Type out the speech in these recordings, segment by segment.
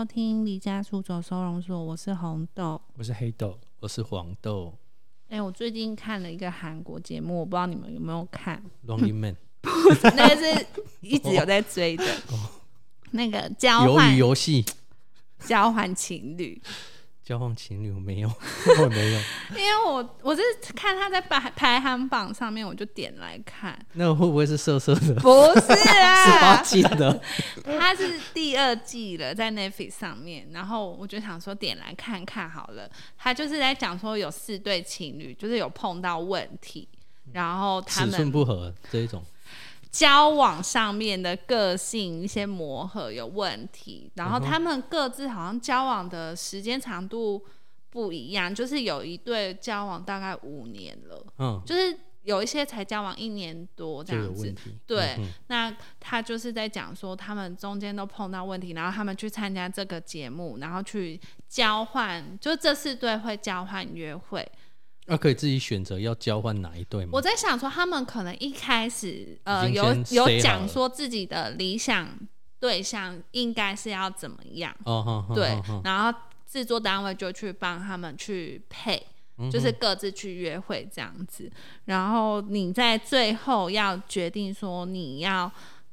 收听《离家出走收容所》，我是红豆。我是黑豆，我是黄豆。哎、我最近看了一个韩国节目，我不知道你们有没有看，Running Man，那个是一直有在追的，那个交鱿换鱼游戏。交换情侣。交换情侣我没有，我没有。因为我我是看他在排排行榜上面，我就点来看，那会不会是色色的？不是 十八啊，禁的，它是第二季了，在 Netflix 上面，然后我就想说点来看看好了。他就是在讲说有四对情侣，就是有碰到问题，然后他尺寸不合这一种，交往上面的个性一些磨合有问题，然后他们各自好像交往的时间长度不一样，就是有一对交往大概五年了，嗯，就是有一些才交往一年多这样子。对，嗯那他就是在讲说，他们中间都碰到问题，然后他们去参加这个节目，然后去交换，就这四对会交换约会。那、可以自己选择要交换哪一对吗？我在想说，他们可能一开始呃有有讲说自己的理想对象应该是要怎么样，对然后制作单位就去帮他们去配。嗯就是各自去约会这样子，然后你在最后要决定说你要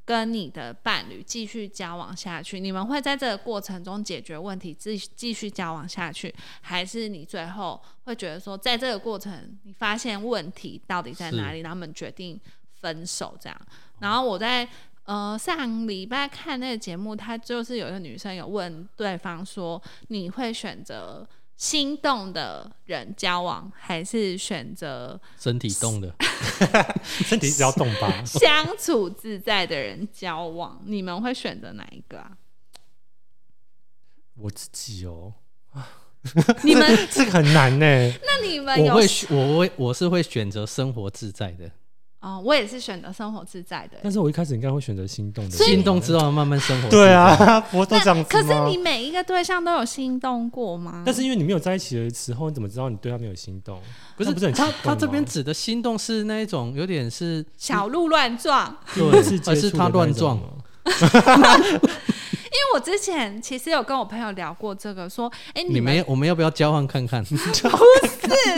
跟你的伴侣继续交往下去，你们会在这个过程中解决问题，继继续交往下去，还是你最后会觉得说，在这个过程你发现问题到底在哪里，然后他们决定分手这样。然后我在呃上礼拜看那个节目，他就是有一个女生有问对方说，你会选择心动的人交往，还是选择身体动的，身体只要动吧。相处自在的人交往？你们会选择哪一个啊？我自己哦，你们 这个很难呢。那你们有我会选我会我是会选择生活自在的，哦，我也是选择生活自在的。但是我一开始应该会选择心动的。所以心动之后慢慢生活。对，啊，不都那这样子可？是你每一个对象都有心动过吗？但是因为你没有在一起的时候，你怎么知道你对他没有心动？不是不是他他这边指的心动是那一种有点是小鹿乱撞。对是接而是他乱撞 因为我之前其实有跟我朋友聊过这个，说，哎、们你们我们要不要交换看看？不是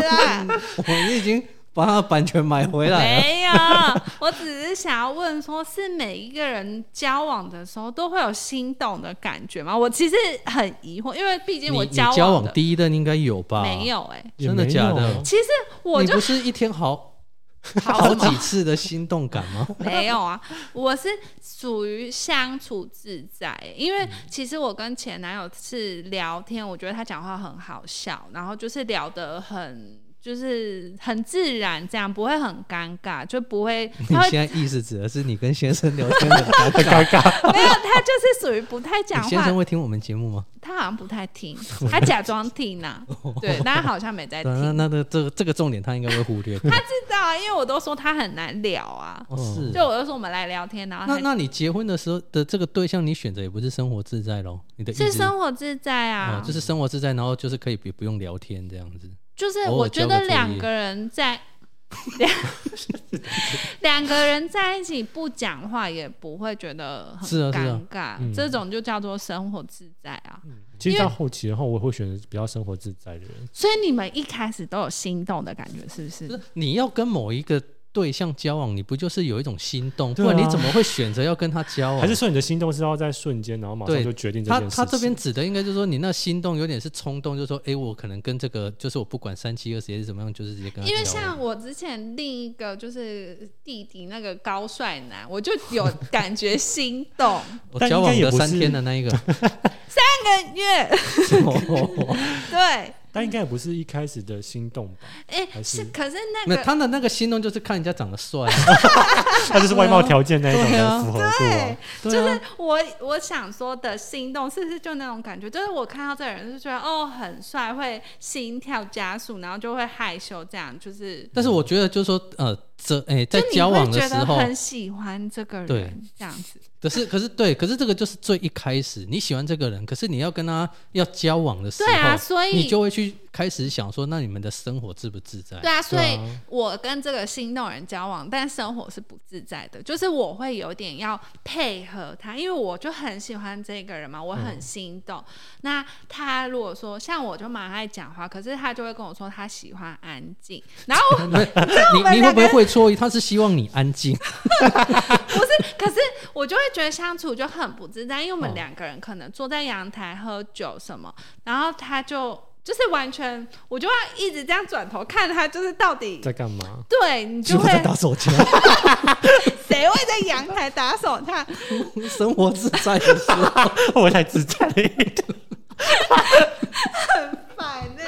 啊，我们已经把他的版权买回来。没有，我只是想要问说，是每一个人交往的时候都会有心动的感觉吗？我其实很疑惑，因为毕竟我交交往的往第一任应该有吧？没，有哎、也真的没有假的其实我就你不是一天好 好好几次的心动感吗？没有啊，我是属于相处自在，因为其实我跟前男友是聊天，我觉得他讲话很好笑，然后就是聊得很。就是很自然，这样不会很尴尬，就不会 你现在意思指的是你跟先生聊天很尴太尬？尴尬。没有，他就是属于不太讲话先生，会听我们节目吗？他好像不太听，他假装听呐、对，但他好像没在听，那听。那这个这个重点他应该会忽略。他知道啊，因为我都说他很难聊啊，哦是就我就说我们来聊天，然后那那你结婚的时候的这个对象，你选择也不是生活自在喽？你的意思是生活自在啊，哦，就是生活自在，然后就是可以不不用聊天这样子。就是我觉得两个人在两两个人在一起不讲话也不会觉得很是啊是啊尴尬，嗯这种就叫做生活自在啊。其实到后期的话，我会选择比较生活自在的人。所以你们一开始都有心动的感觉，是不？就是是你要跟某一个对象交往，你不就是有一种心动？对啊不然你怎么会选择要跟他交往？还是说你的心动是要在瞬间，然后马上就决定这他件事情？他这边指的应该就是说，你那心动有点是冲动，就是说，哎、我可能跟这个，就是我不管三七二十一是怎么样，就是直接跟他因为像我之前另一个就是弟弟那个高帅男，我就有感觉心动，我交往的三应该也不是天的那一个，三个月，对，但应该也不是一开始的心动吧？哎、还是是，可是那那个他的那个心动就是看人家长得帅、啊，那就是外貌条件那一种对啊的符合度啊。对啊就是我我想说的心动，是不是就那种感觉？就是我看到这个人就觉得哦很帅，会心跳加速，然后就会害羞，这样就是。但是我觉得就是说，呃，这哎、在交往的时候，很喜欢这个对人，这样子。可是可是对，可是这个就是最一开始你喜欢这个人，可是你要跟他要交往的时候，对啊，所以你就会去开始想说，那你们的生活自不自在？对啊，所以我跟这个心动人交往，但生活是不自在的，就是我会有点要配合他，因为我就很喜欢这个人嘛，我很心动。那他如果说像我就蛮爱讲话，可是他就会跟我说他喜欢安静，然后 你你会不会会错意？他是希望你安静，不是可是我就会觉得相处就很不自在，因为我们哦两个人可能坐在阳台喝酒什么，然后他就就是完全，我就要一直这样转头看他，就是到底在干嘛？对你就会在打手枪，谁会在阳台打手枪？生活自在的时候，我才自在了一点，反正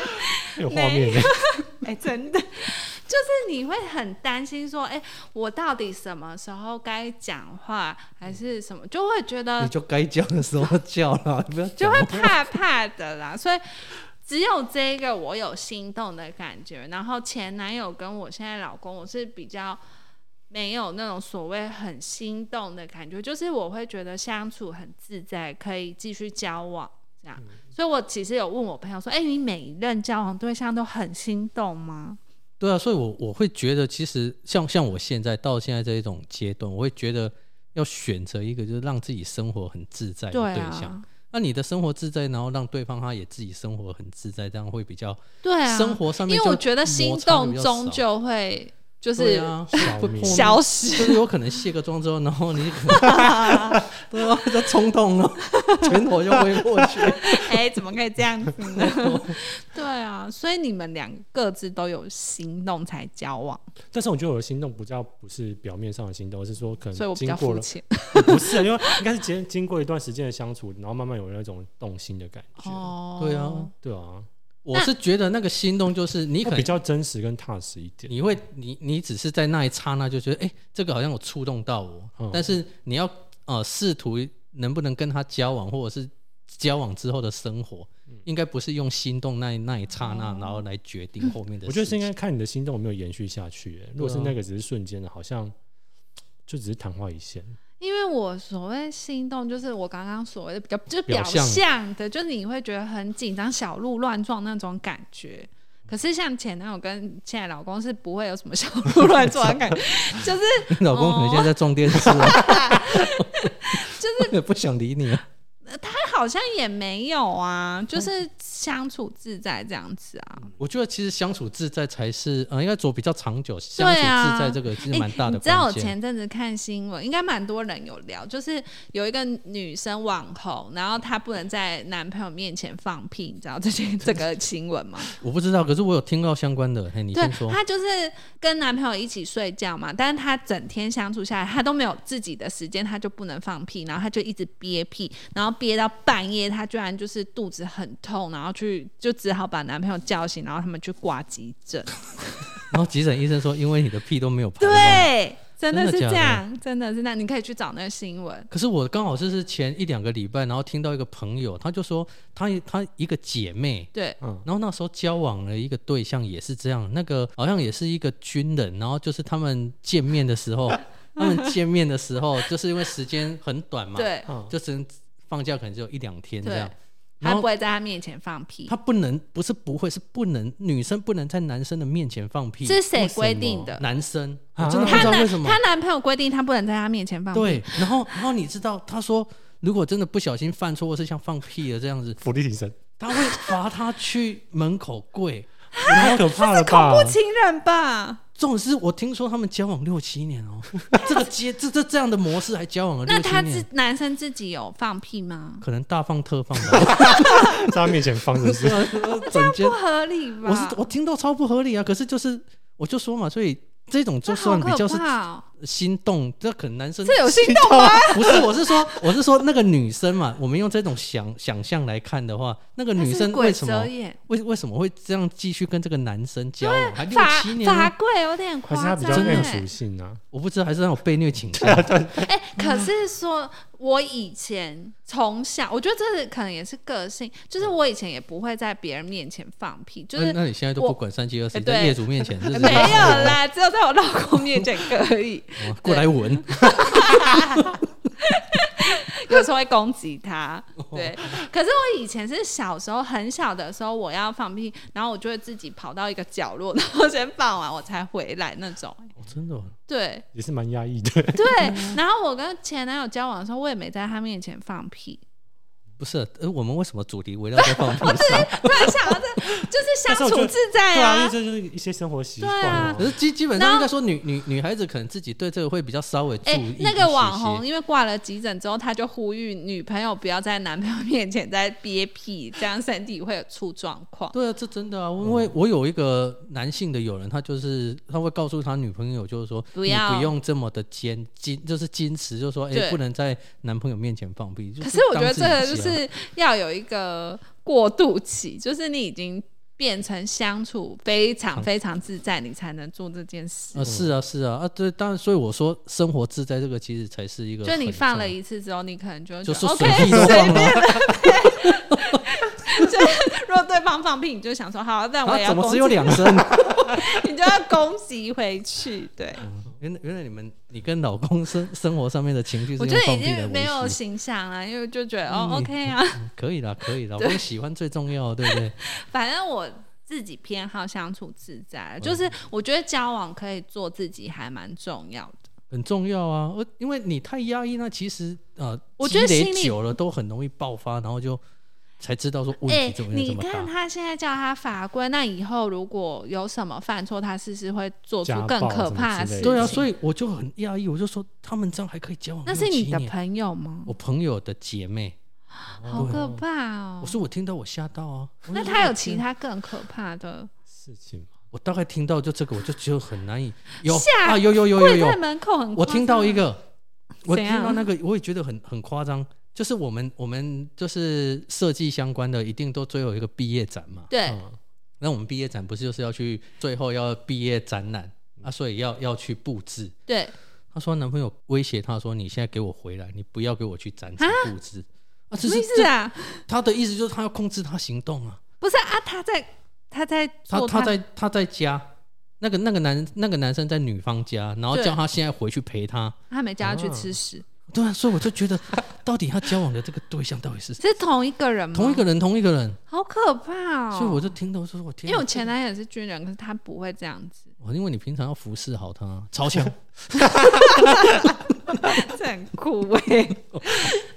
有画面耶。哎、真的。就是你会很担心说，哎、我到底什么时候该讲话，还是什么，就会觉得你就该叫的时候叫了，不要就会怕怕的啦，所以只有这个我有心动的感觉，然后前男友跟我现在老公，我是比较没有那种所谓很心动的感觉，就是我会觉得相处很自在，可以继续交往这样。所以我其实有问我朋友说，哎、你每一任交往对象都很心动吗？对啊，所以我我会觉得，其实像像我现在到现在这一种阶段，我会觉得要选择一个就是让自己生活很自在的对对象。啊，那你的生活自在，然后让对方他也自己生活很自在，这样会比较对啊，生活上面就因为我觉得心动终少。究会就是啊，消灭会破消就失。是有可能卸个妆之后，然后你可能对啊，就冲动了，拳头就挥过去。哎、怎么可以这样子呢？对啊，所以你们两各自都有心动才交往，但是我觉得我的心动比较不是表面上的心动，而是说可所以我比较能经过了，肤浅。不是啊，因为应该是经经过一段时间的相处，然后慢慢有那种动心的感觉。哦，对啊，对啊，我是觉得那个心动就是你可能比较真实跟踏实一点。你会你你只是在那一刹那就觉得，哎、这个好像有触动到我，嗯但是你要呃试图能不能跟他交往，或者是交往之后的生活，嗯应该不是用心动那一那一刹那，然后来决定后面的事。我觉得是应该看你的心动有没有延续下去。欸如果是那个只是瞬间的，好像就只是昙花一现。因为我所谓心动，就是我刚刚所谓的比较，就是表表象象的，就是你会觉得很紧张、小鹿乱撞那种感觉。可是像前男友跟现在老公是不会有什么小鹿乱撞的感觉，就是 老公可能现在在撞电视啊，就是 也不想理你啊。他好像也没有啊，就是相处自在这样子啊。我觉得其实相处自在才是，呃，应该走比较长久。相处自在这个其实诶蛮大的你知道我。前阵子看新闻，应该蛮多人有聊，就是有一个女生网红，然后她不能在男朋友面前放屁，你知道这些 这个新闻吗？我不知道，可是我有听到相关的。嘿，你对先，说。她就是跟男朋友一起睡觉嘛，但是她整天相处下来，她都没有自己的时间，她就不能放屁，然后她就一直憋屁，然后憋到半夜，她居然就是肚子很痛，然后去就只好把男朋友叫醒，然后他们去挂急诊。然后急诊医生说，因为你的屁都没有排。对，真的是这样，真的是那，你可以去找那个新闻。可是我刚好就是前一两个礼拜，然后听到一个朋友，他就说他他一个姐妹，对，嗯，然后那时候交往了一个对象也是这样，那个好像也是一个军人，然后就是他们见面的时候，他们见面的时候，就是因为时间很短嘛，，对，嗯。就只能放假可能只有一两天这样，他不会在他面前放屁他。不能不是不会是不能女生不能在男生的面前放屁，是谁规定的？男生真的不知道为什么她，男朋友规定她不能在他面前放屁。对，然后然后你知道他说如果真的不小心犯错或是像放屁了这样子，伏地挺身，他会罚他去门口跪。太可怕了恐吧？怖情人吧？这种是我听说他们交往六七年哦，这个接这这这样的模式还交往了那他六七年自，男生自己有放屁吗？可能大放特放吧。在他面前放着是，整间不合理吧？我是我听到超不合理啊，可是就是我就说嘛，所以这种就算比较是心动，这可能男生这有心动吗？不是，我是说我是说那个女生嘛，我们用这种想想象来看的话，那个女生为什么为为什么会这样继续跟这个男生交往，还六法七年呢？法规有点夸还是他比较张哎属。性啊？我不知道，还是那种被虐倾向。哎，可是说我以前从小，我觉得这是可能也是个性，就是我以前也不会在别人面前放屁，就是那那你现在都不管三七二十一，在业主面前就是没有啦，只有在我老公面前可以。哦 过来闻，有时候会攻击他。对，可是我以前是小时候很小的时候，我要放屁，然后我就会自己跑到一个角落，然后先放完我才回来那种。哦真的哦，对也是蛮压抑的。对，然后我跟前男友交往的时候，我也没在他面前放屁。不是，呃，我们为什么主题围绕在放 屁上？突然想到这，就是 相处自在对啊，因为啊。这就是一些生活习惯啊可是基基本上应该说女女女孩子可能自己对这个会比较稍微注哎、意一些些。那个网红因为挂了急诊之后，他就呼吁女朋友不要在男朋友面前再憋屁，这样身体会有出状况。对啊，这真的啊，因为我有一个男性的友人，他就是他会告诉他女朋友，就是说你不要不用这么的坚矜，就是矜持，就是说哎、对不能在男朋友面前放屁。就可是我觉得这个就当是要有一个过渡期，就是你已经变成相处非常非常自在，你才能做这件事。啊，是啊，是啊，啊，对，当然，所以我说生活自在这个其实才是一个就，你放了一次之后，你可能就会就是放便。了，如果对方放屁，你就想说好，但我要怎么只有两声？你就要攻击回去。对，原来原来你们你跟老公生生活上面的情绪是我觉得已经没有形象了，因为就觉得哦嗯，OK 啊，可以啦，可以啦，我喜欢最重要的，对不对？反正我自己偏好相处自在，嗯。就是我觉得交往可以做自己还蛮重要的。很重要啊，呃因为你太压抑，那其实呃，我觉得久了都很容易爆发，然后就才知道说问哎、题怎么么大。看他现在叫他法官，那以后如果有什么犯错，他是不是会做出更可怕的事情？对啊，所以我就很压抑，我就说他们这样还可以交往那是你的朋友吗？我朋友的姐妹，好可怕哦我！说我听到我吓到啊。那他有其他更可怕的？事情吗，我大概听到就这个，我就觉得很难以有吓啊，有有有有有跪在，门口很，我听到一，个，我听到那个，我也觉得很很夸张。就是我们我们就是设计相关的，一定都最后一个毕业展嘛。对，嗯那我们毕业展不是就是要去最后要毕业展览啊，所以要要去布置。对，她说男朋友威胁她说：“你现在给我回来，你不要给我去展场布置。”啊，这什么是这意思啊？他的意思就是他要控制他行动啊。不是啊，他在他在他做他在他在家，那个那个男那个男生在女方家，然后叫他现在回去陪他。他没叫他去吃屎，对啊，所以我就觉得，到底他交往的这个对象到底是是同一个人吗？同一个人，同一个人。好可怕哦！所以我就听到说，我天啊，因为我前男友是军人，可是他不会这样子，哦因为你平常要服侍好他，超强。这很酷哎、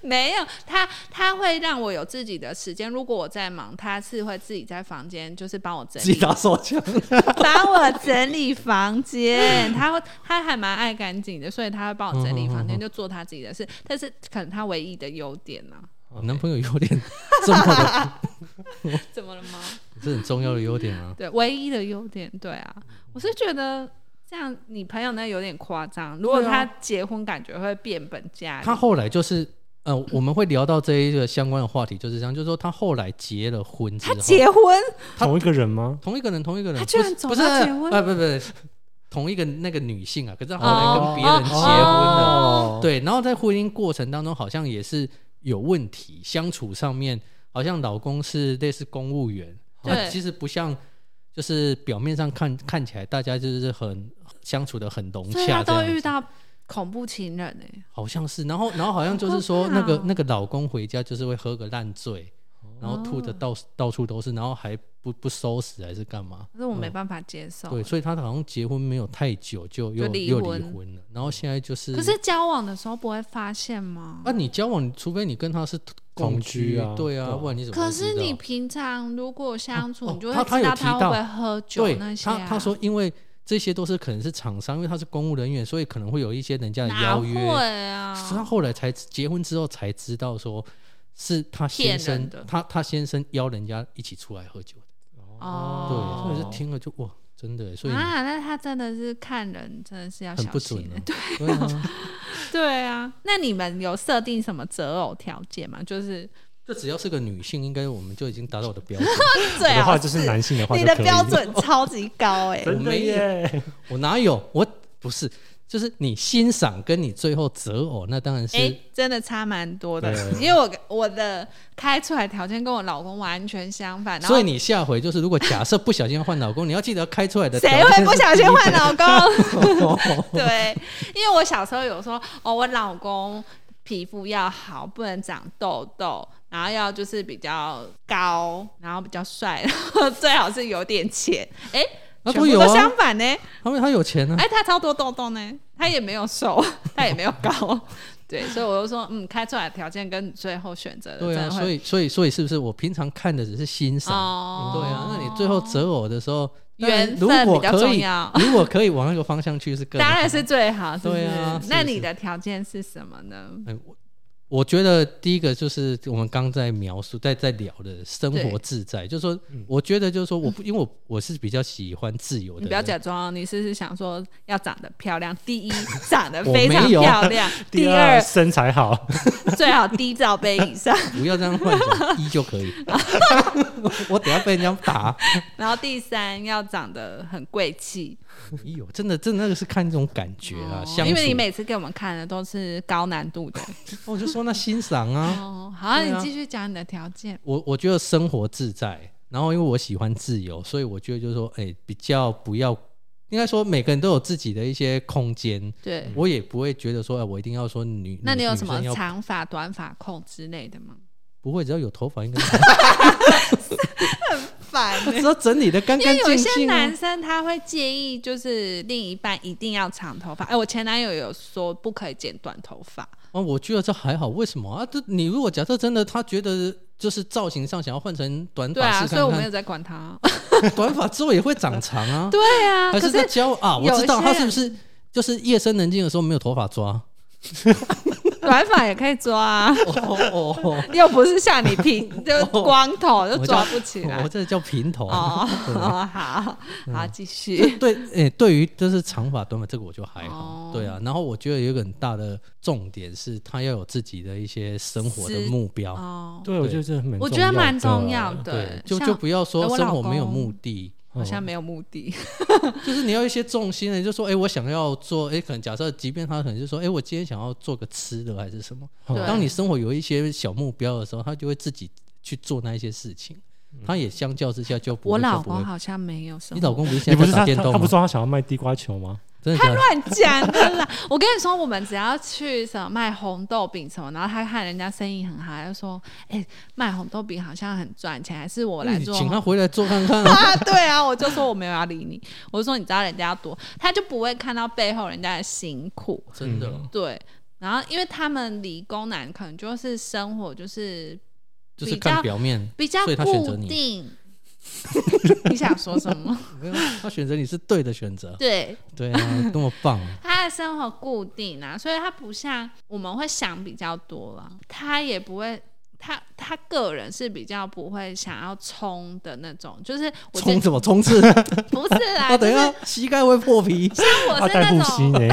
没有他，他会让我有自己的时间。如果我在忙，他是会自己在房间，就是帮我整理自己理，打手枪，帮我整理房间。他会，他还蛮爱干净的，所以他会帮我整理房间，就做他自己的事。但是可能他唯一的优点呢、我男朋友有点这么的，怎么了吗？是很重要的优点啊。对，唯一的优点，对啊，我是觉得。这样，你朋友那有点夸张。如果他结婚，感觉会变本加厉。他后来就是。呃，我们会聊到这一个相关的话题，就是这样，就是说他后来结了婚之后，他结婚，他同一个人吗？同一个人，同一个人，他居然走不是到结婚不是，不不不，同一个那个女性啊，可是她后来跟别人结婚了，哦，对，然后在婚姻过程当中好像也是有问题，相处上面好像老公是类似公务员，对其实不像，就是表面上看看起来大家就是很相处的很融洽这样子，都遇到恐怖情人哎、好像是，然后然后好像就是说那个那个老公回家就是会喝个烂醉。然后吐的哦到到处都是，然后还不不收拾还是干嘛？可是我没办法接受。嗯对，所以他好像结婚没有太久就又就又离婚婚了，然后现在就是，可是交往的时候不会发现吗？啊，你交往，除非你跟他是共同居啊对啊，不然你怎么可？是你平常如果相处，哦你就会他他知道他会有提到不会喝酒对那些、啊。他他说，因为这些都是可能是厂商，因为他是公务人员，所以可能会有一些人家的邀约，会啊？他后来才结婚之后才知道说。是他先生的，他他先生邀人家一起出来喝酒的，哦，对，所以是听了就哇，真的，所以啊，那他真的是看人，真的是要很小不准啊。心欸对 对啊，对啊，那你们有设定什么择偶条件吗？就是这只要是个女性，应该我们就已经达到我的标准。最好我的话就是男性的话你的标准超级高哎、真的没耶，我哪有？我不是，就是你欣赏跟你最后择偶，那当然是、哎、真的差蛮多的，因为我我的开出来条件跟我老公完全相反，所以你下回就是，如果假设不小心换老公，你要记得开出来的谁会不小心换老公？对，因为我小时候有说，哦，我老公皮肤要好，不能长痘痘，然后要就是比较高，然后比较帅，然后最好是有点钱。哎、全部都那都有啊相反呢。他们他有钱呢、哎、他超多痘痘呢，他也没有瘦，他也没有高。对，所以我就说，嗯，开出来的条件跟你最后选择的对啊，所以所以所以是不是我平常看的只是欣赏？哦，对啊，那你最后择偶的时候，缘分比较重要。如果可以往那个方向去是更好当然是最好，是是？对啊那你的条件是什么呢？哎我我觉得第一个就是我们刚在描述、在在聊的生活自在，就是说，我觉得就是说，我不因为我我是比较喜欢自由的，你不要假装哦，你是不是想说要长得漂亮？第一，长得非常 漂亮；第二二，身材好，最好低罩杯以上；不要这样幻想，一就可以。我等下被人家打，然后第三，要长得很贵气。没有，真的，真的那个是看这种感觉啊，哦相处。因为你每次给我们看的都是高难度的。我 就说那欣赏啊，哦，好，啊你继续讲你的条件。我我觉得生活自在，然后因为我喜欢自由，所以我觉得就是说，哎、比较不要，应该说每个人都有自己的一些空间，对，我也不会觉得说，哎，我一定要说女。那你有什么长发、短发控之类的吗？不会，只要有头发应该 烦 只要整理的干干因为有些净净啊男。生他会介意，就是另一半一定要长头发。哎、我前男友有说不可以剪短头发，哦，我觉得这还好，为什么啊？这你如果假设真的他觉得就是造型上想要换成短对啊，发试看所以我没有在管他。短发之后也会长长啊。对啊，还是在可是教啊？我知道他是不是就是夜深人静的时候没有头发抓？短发也可以抓啊，哦哦哦，又不是像你平就光头就抓不起来我。这叫平头。哦，哦好好，继续。对，诶、对于就是长发短发这个我就还好，哦对啊。然后我觉得有一个很大的重点是，他要有自己的一些生活的目标，哦，对我觉得这蛮，我觉得蛮重要的。对，就就不要哎说生活没有目的，好像没有目的。就是你要一些重心的，就说，哎、我想要做，哎、可能假设，即便他可能就说，哎、我今天想要做个吃的还是什么，当你生活有一些小目标的时候，他就会自己去做那一些事情，他也相较之下就不我老会就不会公好像没有什么。你老公不是现在不是他他在打电动吗？他不是说他想要卖地瓜球吗？真的假的？乱讲的啦！我跟你说，我们只要去什么卖红豆饼什么，然后他看人家生意很好，他就说：“哎、卖红豆饼好像很赚钱，还是我来做。”请他回来做看看啊。啊，对啊，我就说我没有要理你，我就说你知道人家要多，他就不会看到背后人家的辛苦，真的，对。然后，因为他们理工男可能就是生活就是就是比较看表面，比较所以他选择固定。你想说什么？没有他选择你是对的选择，对，对啊，多么棒！他的生活固定啊，所以他不像我们会想比较多了，他也不会。他他个人是比较不会想要冲的那种，就是我冲什么冲刺？不是啦，啊，等一就是下膝盖会破皮。像我是那种，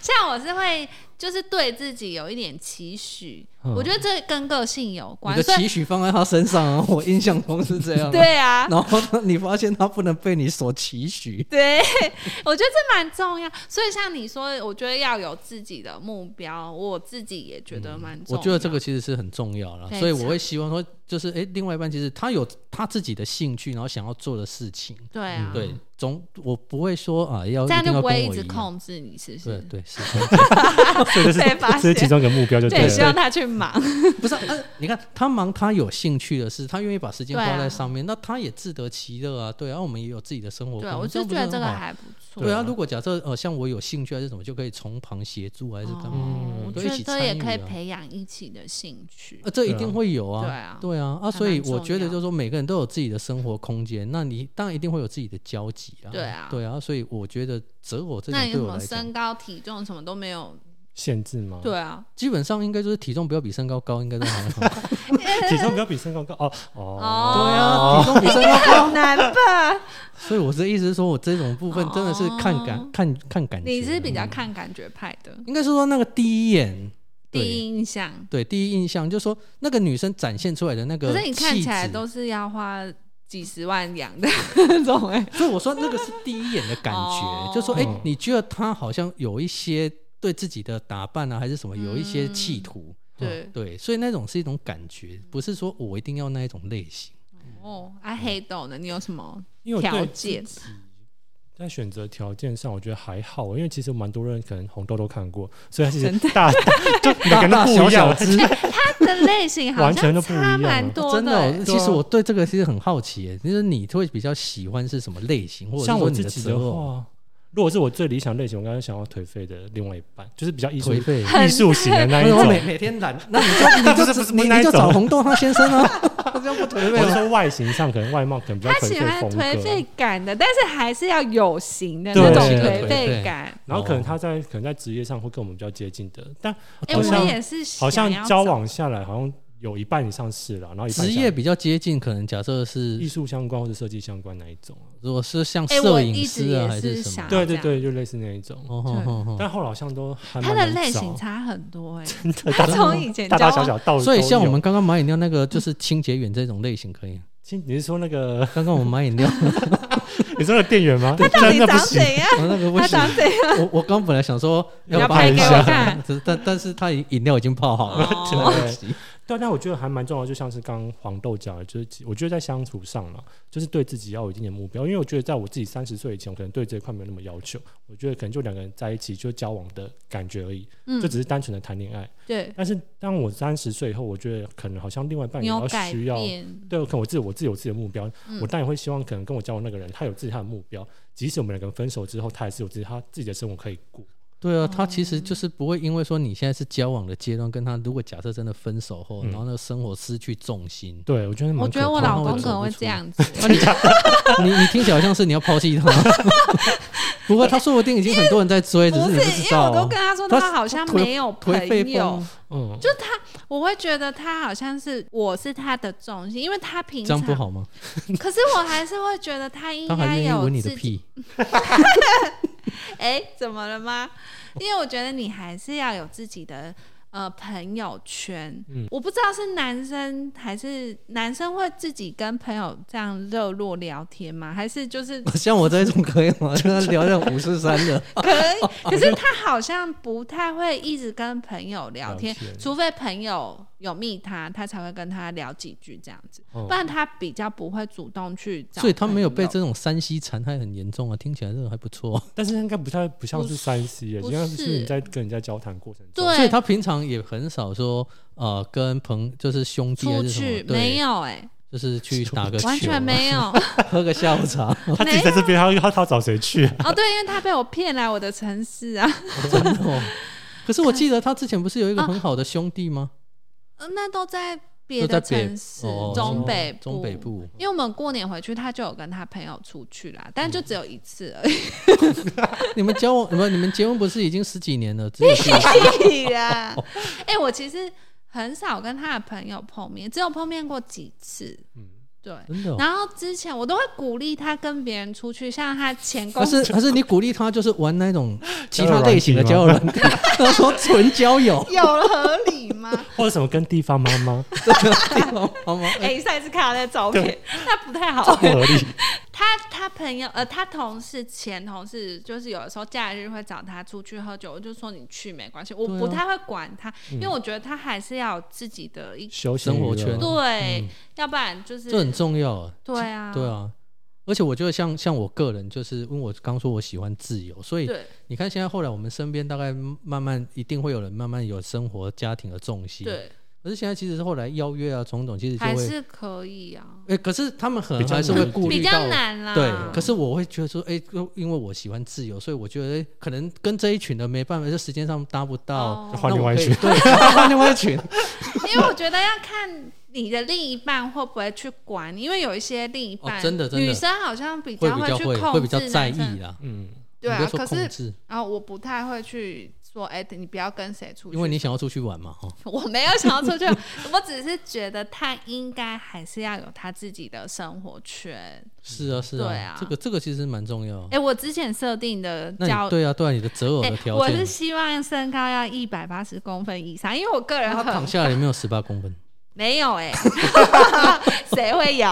像我是会就是对自己有一点期许，嗯我觉得这跟个性有你关。的期许放在他身上啊，我印象中是这样。对啊，然后呢你发现他不能被你所期许，对，我觉得这蛮重要。所以像你说，我觉得要有自己的目标，我自己也觉得蛮重要。我觉得这个其实是很重要了，所以我会希望说，就是哎，另外一半其实他有他自己的兴趣，然后想要做的事情，对啊，对，总我不会说啊要这样就不会一直。控制你，是不对是？对对是，所以这被发现是这是其中一个目标，就对，希望他去忙。不是、啊，你看他忙，他有兴趣的事，他愿意把时间花在上面，那他也自得其乐啊。对啊，我们也有自己的生活对，空我就觉得这个还不错。对啊。如果假设呃，像我有兴趣还是什么，就可以从旁协助还是干嘛？哦，我觉得这也可以培养一起的兴趣。呃，这一定会有啊。对啊对啊，啊，所以我觉得就是说，每个人都有自己的生活空间，那你当然一定会有自己的交集啊。对啊对啊，所以我觉得择偶这点那你什么身高、体重什么都没有？限制吗？对啊，基本上应该就是体重不要比身高高，应该都还好。体重不要比身高高哦哦。对啊，体重比身高高。难吧？所以我的意思是说，我这种部分真的是看感、哦看看感觉。你是比较看感觉派的，应该是说那个第一眼，第一印象。对第一印象，就是说那个女生展现出来的那个可是你看起来都是要花几十万养的 那种哎、所以我说那个是第一眼的感觉，哦就说哎、嗯你觉得她好像有一些对自己的打扮啊，还是什么有一些企图，对，对，所以那种是一种感觉，不是说我一定要那一种类型。哦，啊黑豆呢？你有什么条件？在选择条件上，我觉得还好，因为其实蛮多人可能红豆都看过，所以其实真的？大 就每个人都大不一样，小小只，它的类型好完全像都不一样差蛮啊多真的其实我对这个其实很好奇耶，就是你会比较喜欢是什么类型，或者说你我自己的择偶话，如果是我最理想类型，我刚刚想要颓废的另外一半，就是比较艺术。艺术型的那一种。我每每天懒，那你就你就不是不是你你就找红豆他先生啊，这样不颓废？我是说外形上可能外貌可能比较颓他喜欢废风格，颓废感的，但是还是要有型的那种颓颓废废感。然后可能他在可能在职业上会跟我们比较接近的，但哎、好像我也是好像交往下来，好像有一半以上是了，然后职业比较接近，可能假设是艺是术相关或者设计相关那一种啊。如果是像摄影师啊，也还是什么？对对对，就类似那一种。但后来好像都还他的类型差很多哎、真的他从以前大大小小到所以像我们刚刚买饮料那个，就是清洁员这种类型可以。清，你是说那个刚刚我们买饮料，你说那个店员吗？他到真底的不行。长怎样？哦那个不行。他长怎样？我我刚本来想说要拍一下 但但是他饮料已经泡好了，哦 真的不行对，但我觉得还蛮重要，就像是刚刚黄豆讲的，就是我觉得在相处上了，就是对自己要有一定的目标。因为我觉得在我自己三十岁以前，我可能对这一块没有那么要求。我觉得可能就两个人在一起就交往的感觉而已，嗯就只是单纯的谈恋爱。对，但是当我三十岁以后，我觉得可能好像另外一半也要需要。变，对，可能我自己我自己有自己的目标，嗯我当然会希望可能跟我交往那个人，他有自己他的目标，即使我们两个人分手之后，他还是有自己他自己的生活可以过。对啊，他其实就是不会因为说你现在是交往的阶段，跟他如果假设真的分手后，嗯。然后那个生活失去重心，对，我觉得蛮我觉得我怕的。老公可能会这样子，你你听起来好像是你要抛弃他，不过他说不定已经很多人在追，只不是是你不知道。因为我都啊。跟他说他他好像颓没有颓废朋友。风，，嗯，就他，我会觉得他好像是我是他的重心，因为他平常这样不好吗？可是我还是会觉得他应他还该有愿意闻你的自己。屁，哎、怎么了吗？因为我觉得你还是要有自己的呃朋友圈。嗯我不知道是男生还是男生会自己跟朋友这样热络聊天吗？还是就是 像我这种可以吗？跟他聊聊五四三的，可以？可是他好像不太会一直跟朋友聊天，聊天除非朋友有密他，他才会跟他聊几句这样子，哦不然他比较不会主动去找。所以他没有被这种山西残害很严重啊，听起来这个还不错。但是应该不太不像是三 C 耶，不应该是是你在跟人家交谈过程中，对所以他平常也很少说呃跟朋就是兄弟还出是什么去，没有哎、就是去打个球，完全没有。喝个下午茶，他自己在这边，他他他找谁去？哦，对，因为他被我骗来我的城市啊，真的哦。可是我记得他之前不是有一个很好的兄弟吗？呃那都在别的城市，哦中北部中北。部，因为我们过年回去，他就有跟他朋友出去啦，但就只有一次而已。你们交往，你们你们结婚不是已经十几年了？只有去屁啦！哎、我其实很少跟他的朋友碰面，只有碰面过几次。嗯对。真的哦。然后之前我都会鼓励他跟别人出去，像他前公可是可是你鼓励他就是玩那种 其他类型的交友软体，他说纯交友，有合理吗？或者什么跟地方妈妈好吗？哎、上一次看到那照片，那不太好。不合理，他他朋友呃，他同事前同事，就是有的时候假日会找他出去喝酒，我就说你去没关系，我不太会管他，因为我觉得他还是要有自己的一休闲生活圈对，嗯要不然就是这很重要啊。对啊，对啊，而且我觉得像像我个人，就是因为我刚说我喜欢自由，所以对你看现在后来我们身边大概慢慢一定会有人慢慢有生活家庭的重心。。对，可是现在其实是后来邀约啊种种，其实就还，是可以啊，哎、可是他们可能还是会难比较顾虑到。难啦。对，可是我会觉得说，哎、因为我喜欢自由，所以我觉得、诶可能跟这一群的没办法，就时间上搭不到。哦换另外一群对，换另外一群。因为我觉得要看你的另一半会不会去管你，因为有一些另一半，哦真的真的女生好像比较会去控制会比较在意啦。嗯，对啊，可是控制，然后我不太会去说，哎、你不要跟谁出去，因为你想要出去玩嘛，哦，我没有想要出去，我只是觉得他应该还是要有他自己的生活圈。是啊是啊，对啊这个这个其实蛮重要哎、。我之前设定的那交对啊对啊，你的择偶哎的条件我是，希望身高要一百八十公分以上，因为我个人他躺下来有没有十八公分？没有哎、谁会有？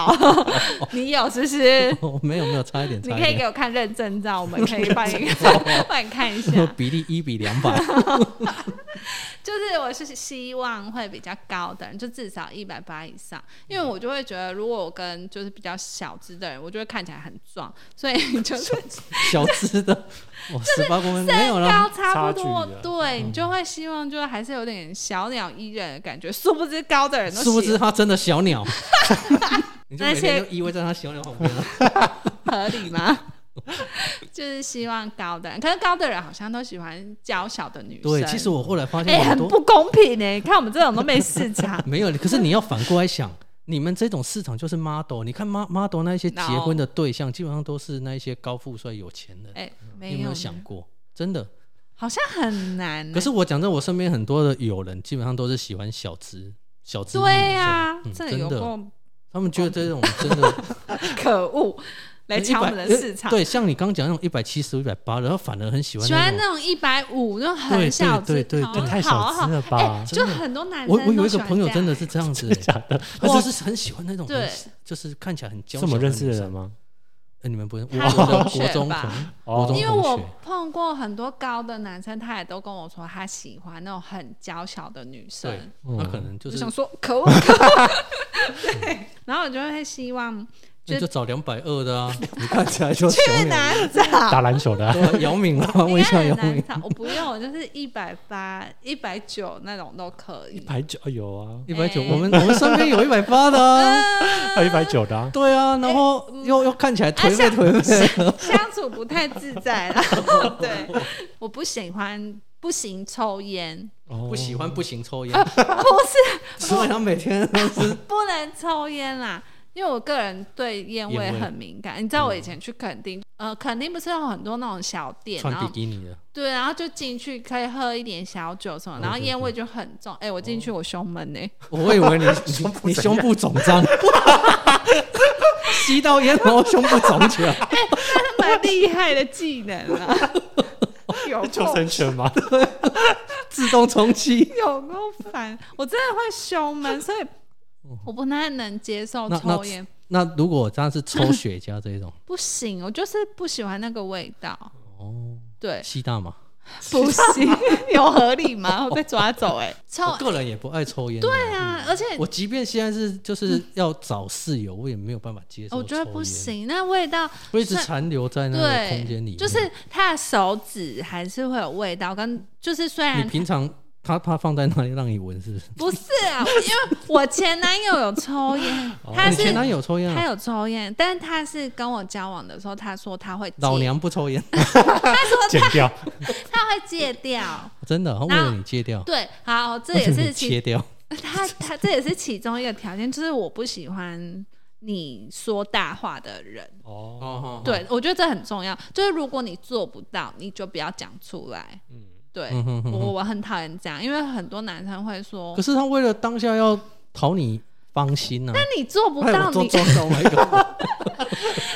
你有是不是？哦，没有没有，差一点，你可以给。我看认证照，我们可以帮你 帮你看一下。比例一比两百，就是我是希望会比较高的人，就至少一百八以上，因为我就会觉得，如果我跟就是比较小只的人，我就会看起来很壮，所以就是小只的，我十八公分没有身啦。高差不多对你就会希望就是还是有点小鸟依人的感觉，殊不知高的人都殊不喜知他真的小鸟，你就每那些依偎在他小鸟旁边了。合理吗？就是希望高的人，可是高的人好像都喜欢娇小的女生。对，其实我后来发哎、现很多。很不公平呢、看我们这种都没市场 没有，可是你要反过来想，你们这种市场就是 model，你看 mo- model 那一些结婚的对象，基本上都是那一些高富帅有钱人。哎、有没有想过？真的？好像很难、可是我讲真，我身边很多的友人基本上都是喜欢小资、小资女对生呀、真的，有够他们觉得这种真的 可恶，来抢我们的市场。对，像你刚讲那种一百七十、一百八然后反而很喜欢喜欢那种。一百五，那种很小只，对太小资了吧哎就很多男生我我有一个朋友真的是这样子、真的假的？他就是很喜欢那种很对就是看起来很娇是我小们认识的人吗？呃你们不是？我他我中吧同国中因为我，碰过很多高的男生，他也都跟我说他喜欢那种很娇小的女生。对，嗯他可能就就是想说可恶 对，然后我就会希望那就找两百二的啊，你看起来就小去鸟。哪找？打篮球的啊、啊姚明啊，问应一下姚明，我不用，就是一百八、一百九那种都可以。一百九有啊，一百九，哎。我们我们身边有一百八的啊，还 有一百九的啊。对啊，然后又又看起来颓废颓废，相处不太自在啦。对，我不喜欢，不行抽烟，哦。不喜欢不行抽烟，不是所以他每天都是不能抽烟啦。因为我个人对烟味很敏感，你知道我以前去垦丁，呃，垦丁不是有很多那种小店，穿比基尼的，对，然后就进去可以喝一点小酒什么，然后烟味就很重。哎、我进去我胸闷呢、我以为你 你你胸部肿胀，吸到烟然后胸部肿起来，蛮厉害的技能啊，有救生圈吗？自动充气。有够烦，我真的会胸闷，所以我不太能接受抽烟，那如果他是抽雪茄这一种，不行，我就是不喜欢那个味道。哦，对，吸大麻，不行，有合理吗？会被抓走哎、抽我个人也不爱抽烟。对啊，而且我即便现在是就是要找室友，我也没有办法接受。我觉得不，行，那味道会一直残留在那个空间里。就是他的手指还是会有味道，跟就是虽然你平常他他放在那里让你闻，是不是？不是啊，因为我前男友有抽烟，他是前男友抽烟啊？他有抽烟，但是他是跟我交往的时候，他说他会老娘不抽烟，剪掉。他会戒掉。真的，他为然后了你戒掉，对，好，这也是其切掉。他他这也是其中一个条件，就是我不喜欢你说大话的人。哦，哦，对，我觉得这很重要。就是如果你做不到，你就不要讲出来。嗯，对，嗯哼哼哼。我我很讨厌这样，因为很多男生会说可，是他为了当下要讨你芳心啊。那你做不哎到，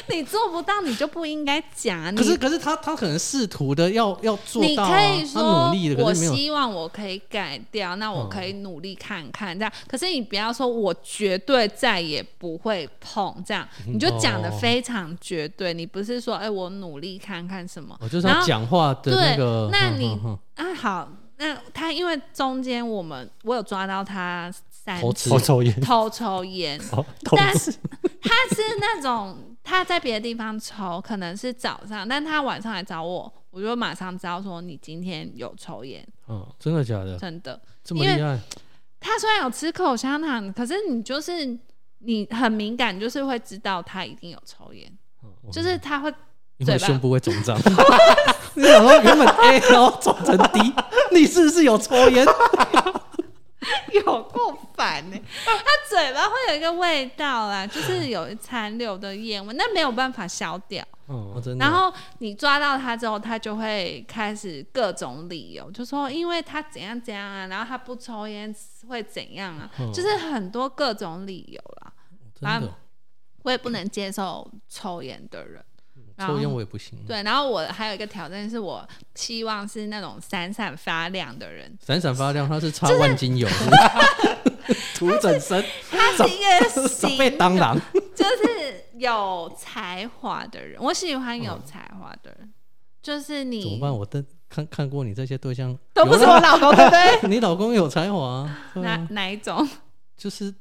你做不到，你就不应该讲啊。可是可是他他可能试图的要要做你到啊，可以他说努力的，我。希望我可以改掉，那我可以努力看看这样。可是你不要说我绝对再也不会碰这样，你就讲的哦非常绝对。你不是说哎、我努力看看什么我就是然后要讲话的那个。对那你啊？好，那他因为中间我们我有抓到他三偷吃偷抽烟，偷抽烟，但是他是那种他在别的地方抽，可能是早上，但他晚上来找我，我就马上知道说你今天有抽烟，嗯，真的假的？真的。这么厉害？他虽然有吃口香糖，可是你就是你很敏感，你就是会知道他一定有抽烟，就是他会嘴巴因为胸部会肿胀。你想说原本 A 然后肿成 D，你是不是有抽烟？有够烦呢、他嘴巴会有一个味道啦，就是有残留的烟味，那没有办法消掉。哦，嗯，真的。然后你抓到他之后，他就会开始各种理由，就说因为他怎样怎样啊，然后他不抽烟会怎样啊，嗯就是很多各种理由啦。真的我也不能接受抽烟的人。抽烟我也不行。对，然后我还有一个挑战是我希望是那种闪闪发亮的人，闪闪发亮，他是擦万金油 涂整身，他是一个 长形辈当然。就是有才华的人，我喜欢有才华的人，就是你怎么办？我的看看过你这些对象，都不是我老公，对不对？你老公有才华哪啊，哪一种？就是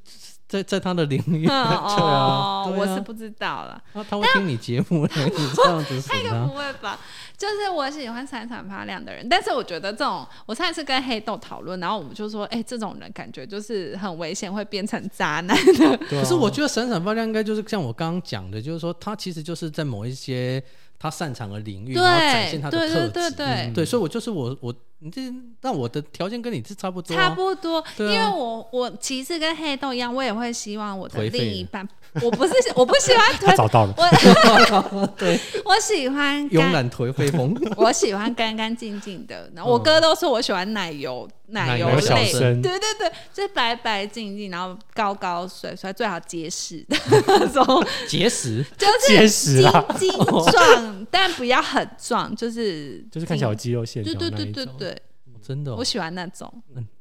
在在他的领域，嗯 对啊，我是不知道了。他他会听你节目嘞，你这样子损他不，会吧？就是我喜欢闪闪发亮的人，但是我觉得这种，我上一次跟黑豆讨论，然后我们就说，哎、这种人感觉就是很危险，会变成渣男的。可是我觉得闪闪发亮应该就是像我刚刚讲的，就是说他其实就是在某一些他擅长的领域，然后展现他的对特质。对对。对对，所以我就是我我你这那我的条件跟你是差不多、啊，差不多，因为我我其实跟黑豆一样，我也会希望我的另一半，我不是我不喜欢他颓，找到了，对，我喜欢慵，懒颓废风，我喜欢干干净净的。然后我哥都说我喜欢奶油奶油奶油小类，对对对，就是白白净净，然后高高帅帅，最好结实的那种。结实，就是结实啊精精壮，但不要很壮，就是就是看起来有肌肉线条对对。对对对，真的、哦我。喜欢那种。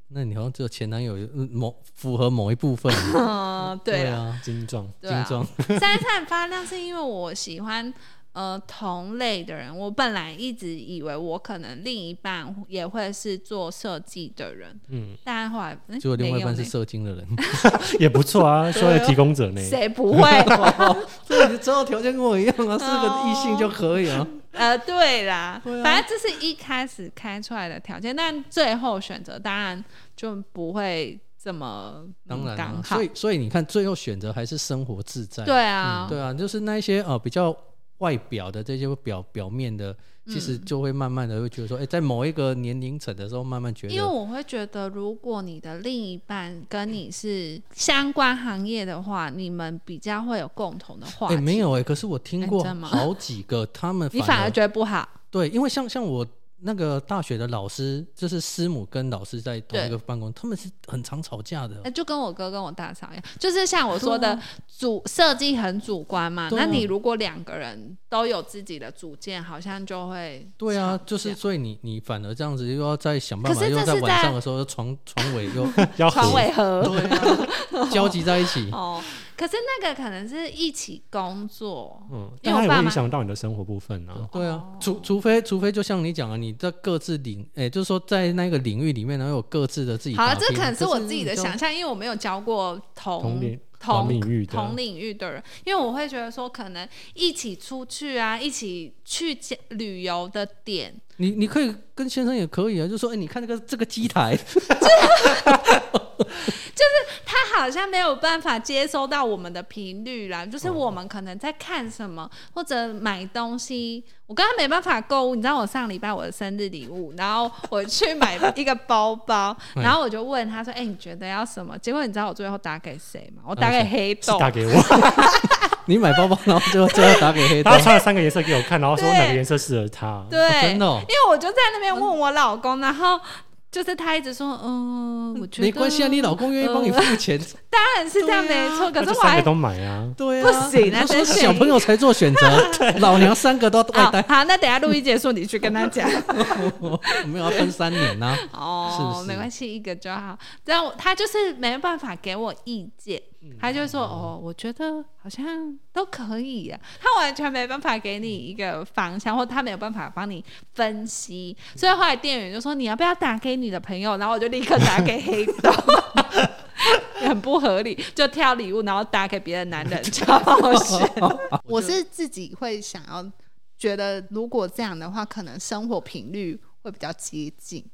那你好像只有前男友嗯某符合某一部分，嗯，对，啊，精壮，精壮，闪闪发亮是因为我喜欢呃同类的人。我本来一直以为我可能另一半也会是做设计的人，嗯，但后来嗯结果另外一半是射精的人，也不错啊，说的提供者呢。谁不会？这你择偶条件跟我一样啊，是个异性就可以啊。呃，对啦，对啊反正这是一开始开出来的条件，但最后选择当然就不会这么嗯当然啊，刚好所。以所以你看，最后选择还是生活自在。对啊，对啊，就是那一些呃比较外表的这些表表面的，其实就会慢慢的会觉得说，哎、在某一个年龄层的时候，慢慢觉得，因为我会觉得，如果你的另一半跟你是相关行业的话，你们比较会有共同的话哎、题。没有哎、可是我听过好几个，他们你反而而觉得不好。对，因为像像我那个大学的老师，就是师母跟老师在同一个办公，他们是很常吵架的哎，。就跟我哥跟我大嫂一样，就是像我说的主设计很主观嘛。那你如果两个人都有自己的主见，好像就会对啊，就是所以你你反而这样子又要再想办法，又在晚上的时候床床尾又 要床尾和 对啊，交集在一起。哦。可是那个可能是一起工作，嗯，它也会影响到你的生活部分啊。对啊哦，除除非除非就像你讲啊，你在各自领，哎、就是说在那个领域里面，然后有各自的自己好了，打拼。这可能是我自己的想象，因为我没有教过同同领同同领域的同领域的人，因为我会觉得说，可能一起出去啊，一起去旅游的点，你你可以跟先生也可以啊，就说哎、你看这个这个机台，他好像没有办法接收到我们的频率啦。就是我们可能在看什么或者买东西，我跟他没办法购物。你知道我上礼拜我的生日礼物，然后我去买一个包包，嗯 然后我就问他说：“哎、你觉得要什么？”结果你知道我最后打给谁吗？我打给黑是豆。打给我，你买包包，然后最后最后打给黑豆他，穿了三个颜色给我看，然后说哪个颜色适合他。对，真的哦因为我就在那边问我老公，然后就是他一直说，嗯，我觉得没关系啊，你老公愿意帮你付钱，当然是这样没错，可是我还就三个都买啊。对啊，不行那他说小朋友才做选择，老娘三个都外好带，好，那等下录音结束，你去跟他讲。我 没有要分三年呐、哦，是是？没关系，一个就好。这样我他就是没办法给我意见，他就说哦，我觉得好像都可以呀、他完全没办法给你一个方向，或他没有办法帮你分析。所以后来店员就说你要不要打给你的朋友，然后我就立刻打给黑豆。很不合理，就挑礼物，然后打给别的男人，超好笑。我是自己会想要觉得，如果这样的话，可能生活频率会比较接近。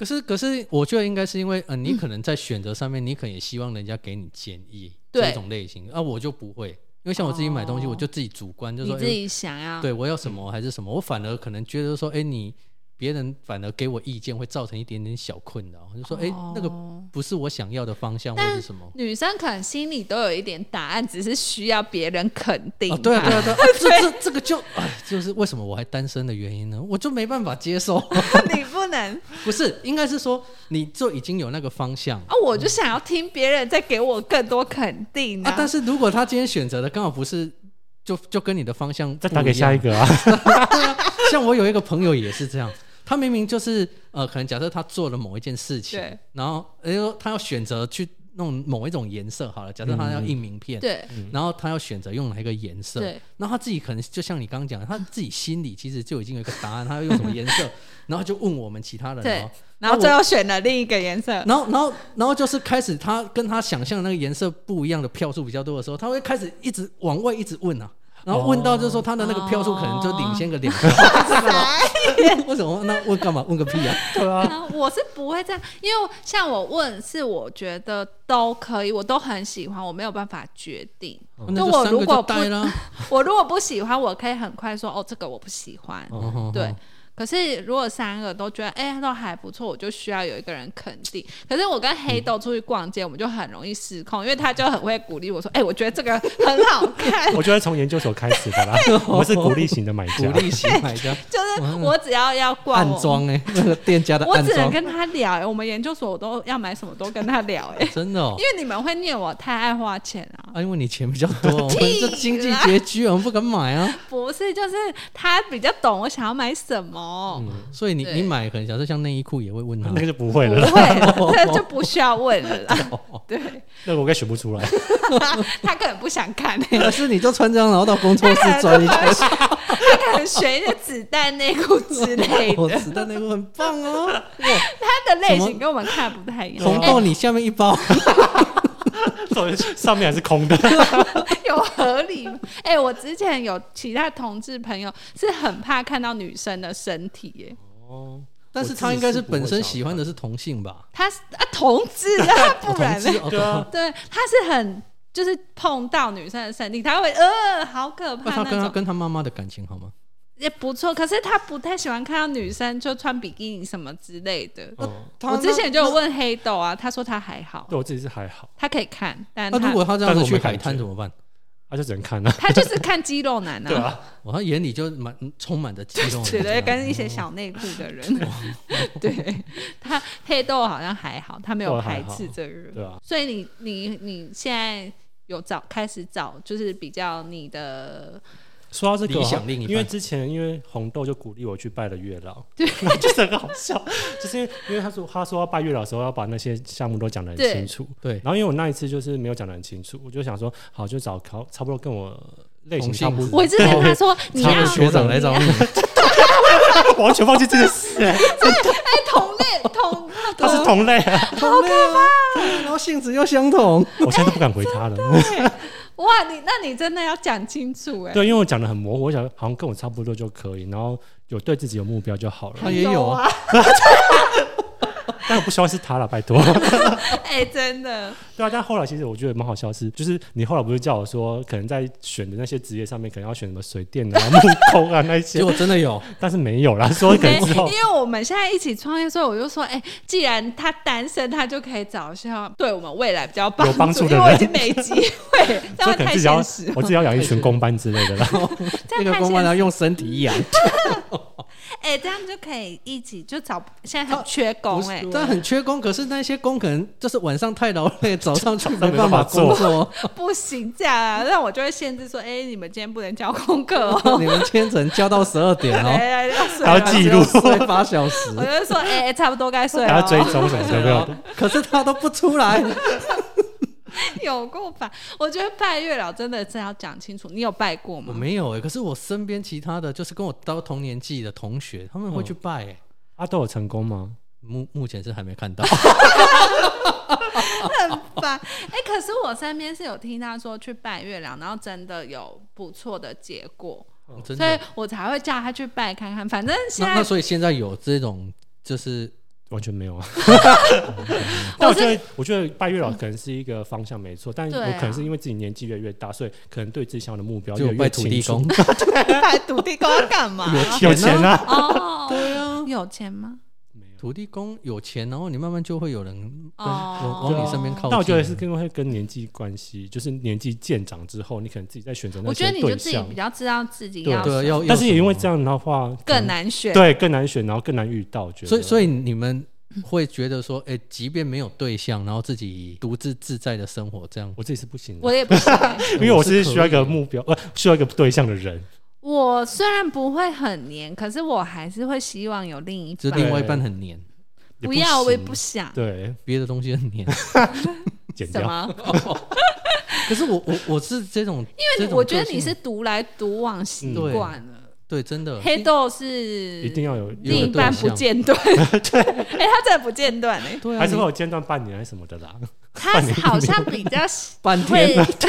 可是，可是，我觉得应该是因为，呃，你可能在选择上面，你可能也希望人家给你建议对。这种类型，啊，我就不会，因为像我自己买东西，哦。我就自己主观，就说，自己想要。对我要什么还是什么，我反而可能觉得说，哎，你别人反而给我意见，会造成一点点小困扰，就说，哎，那个哦不是我想要的方向或但是什么。女生可能心里都有一点答案，只是需要别人肯定、哦，对啊，对啊，对啊，啊这这 这个就，哎，就是为什么我还单身的原因呢？我就没办法接受，能不是，应该是说你就已经有那个方向啊！我就想要听别人再给我更多肯定啊，但是是如果他今天选择的刚好不是，就就跟你的方向再打给下一个。个啊，像我有一个朋友也是这样，他明明就是呃，可能假设他做了某一件事情，然后哎呦，他要选择去那种某一种颜色好了，假设他要嗯印名片，对然后他要选择用哪一个颜色，对，然后他自己可能就像你刚刚讲的，他自己心里其实就已经有一个答案，他要用什么颜色，然后就问我们其他人对哦，然后最后选了另一个颜色。然后然后然后就是开始他跟他想象的那个颜色不一样的票数比较多的时候，他会开始一直往外一直问啊。然后问到就是说他的那个票数可能就领先个两 票，为什么？那问干嘛？问个屁啊！对啊，啊，我是不会这样，因为像我问是我觉得都可以，我都很喜欢，我没有办法决定。那我三个就如果不。我如果不喜欢，我可以很快说哦，这个我不喜欢。哦对，可是如果三个都觉得哎、都还不错，我就需要有一个人肯定。可是我跟黑豆出去逛街，我们就很容易失控，因为他就很会鼓励我说，哎、我觉得这个很好看。我觉得从研究所开始的啦，我是鼓励型的买家，鼓励型买家 就是我只要要逛暗，装哎，那个店家的暗，我只能跟他聊、哎我们研究所我都要买什么都跟他聊、哎，真的哦因。为你们会念我太爱花钱啊。啊，因为你钱比较多，我们这经济拮据，我们不敢买啊。不是，就是他比较懂我想要买什么，所以你对。你买可能假设像内衣裤也会问他。那个就不会不了。啦，会，这就不需要问了啦。对。那个我该选不出来。他可能不想看、欸，可是你就穿这样，然后到工作室转一圈，他可能选一些子弹内裤之类我的，子弹内裤很棒啊！他的类型跟我们看不太一样。红豆你下面一包，上面还是空的，有合理吗？哎、我之前有其他同志朋友是很怕看到女生的身体、耶。哦，但是他应该是本身喜欢的是同性吧？他是啊同志 啊，不然呢？对啊，对，他是很就是碰到女生的身体，他会呃好可那他跟他跟他妈妈的感情好吗？也不错。可是他不太喜欢看到女生就穿比基尼什么之类的。哦。我之前就有问黑豆啊，他说他还好，对我自己是还好，他可以看，但他那如果他这样子去海滩怎么办？他就只能看了。他就是看肌肉男啊，对啊，我他眼里就满充满着肌肉，对 对，跟一些小内裤的人，对。他黑豆好像还好，他没有排斥这个，对啊，所以你你你现在有找开始找，就是比较你的说到这个，理想另一半。因为之前因为红豆就鼓励我去拜了月老，对，就是很好笑，就是因为因为他说他说要拜月老的时候要把那些项目都讲得很清楚，对，然后因为我那一次就是没有讲得很清楚，我就想说好就找考差不多跟我类型差不多，我一直跟他说 你要学长来找你，完全忘记这件事，哎同类同他是同类啊，好可怕，然后性质又相同，我现在都不敢回他了。哇，你那你真的要讲清楚哎、对，因为我讲的很模糊，我想好像跟我差不多就可以，然后有对自己有目标就好了。他也有啊，但我不希望是他了，拜托。哎、真的，对啊，但后来其实我觉得蛮好笑的是，就是你后来不是叫我说，可能在选的那些职业上面，可能要选什么水电啊、木工啊那些结，果真的有，但是没有啦，说可能之后因为我们现在一起创业，所以我就说，哎、既然他单身，他就可以找像对我们未来比较帮有帮助的因为我已人经没机会，这 说样太可能自己要现实。我自己要养一群公班之类的啦。那个。公关要用身体养，哎、这样就可以一起就找，现在很缺工哎、但很缺工，可是那些工可能就是晚上太劳累，早上去没没办法做工作，不行这样啊，那我就会限制说，哎、你们今天不能交功课哦，你们今天只能交到十二点哦，还要记录睡八小时我，就会说，哎、差不多该睡了还要追踪什么的，有没有？可是他都不出来，有够烦。我觉得拜月老真的是要讲清楚，你有拜过吗我吗？没有哎，可是我身边其他的就是跟我到同年纪的同学，他们会去拜哎，阿豆有成功吗？目目前是还没看到，很烦。哎、可是我身边是有听他说去拜月亮，然后真的有不错的结果，所以。我才会叫他去拜看看。反正现在那那所以现在有这种就是完全没有啊。但我觉得，我觉得拜月老可能是一个方向没错，但我可能是因为自己年纪越来越大，所以可能对自己想要的目标就越来越拜土地公。拜土地公要干嘛？有钱啊，哦，对啊，有钱吗？土地公有钱，然后你慢慢就会有人往往你身边靠近。但我觉得是跟会跟年纪关系，就是年纪渐长之后，你可能自己在选择那我觉得你就自己比，较知道自己要对啊要但是也因为这样的话，更难选。对更难选，然后更难遇到。觉得所以所以你们会觉得说，哎、即便没有对象，然后自己独自自在的生活，这样我自己是不行的，我也不行。因为我是需要一个目标，呃，需要一个对象的人。我虽然不会很黏，可是我还是会希望有另一半。就是另外一半很黏，也不要，我也行不想。对，别的东西很黏。剪掉。什么？可是我我我是这种，因为我觉得你是独来独往习惯了。对，真的黑豆是一定要有另一半不间断，对，哎，他真的不间断哎，对啊，还是会有间断半年还是什么的啦。他好像比较半天，他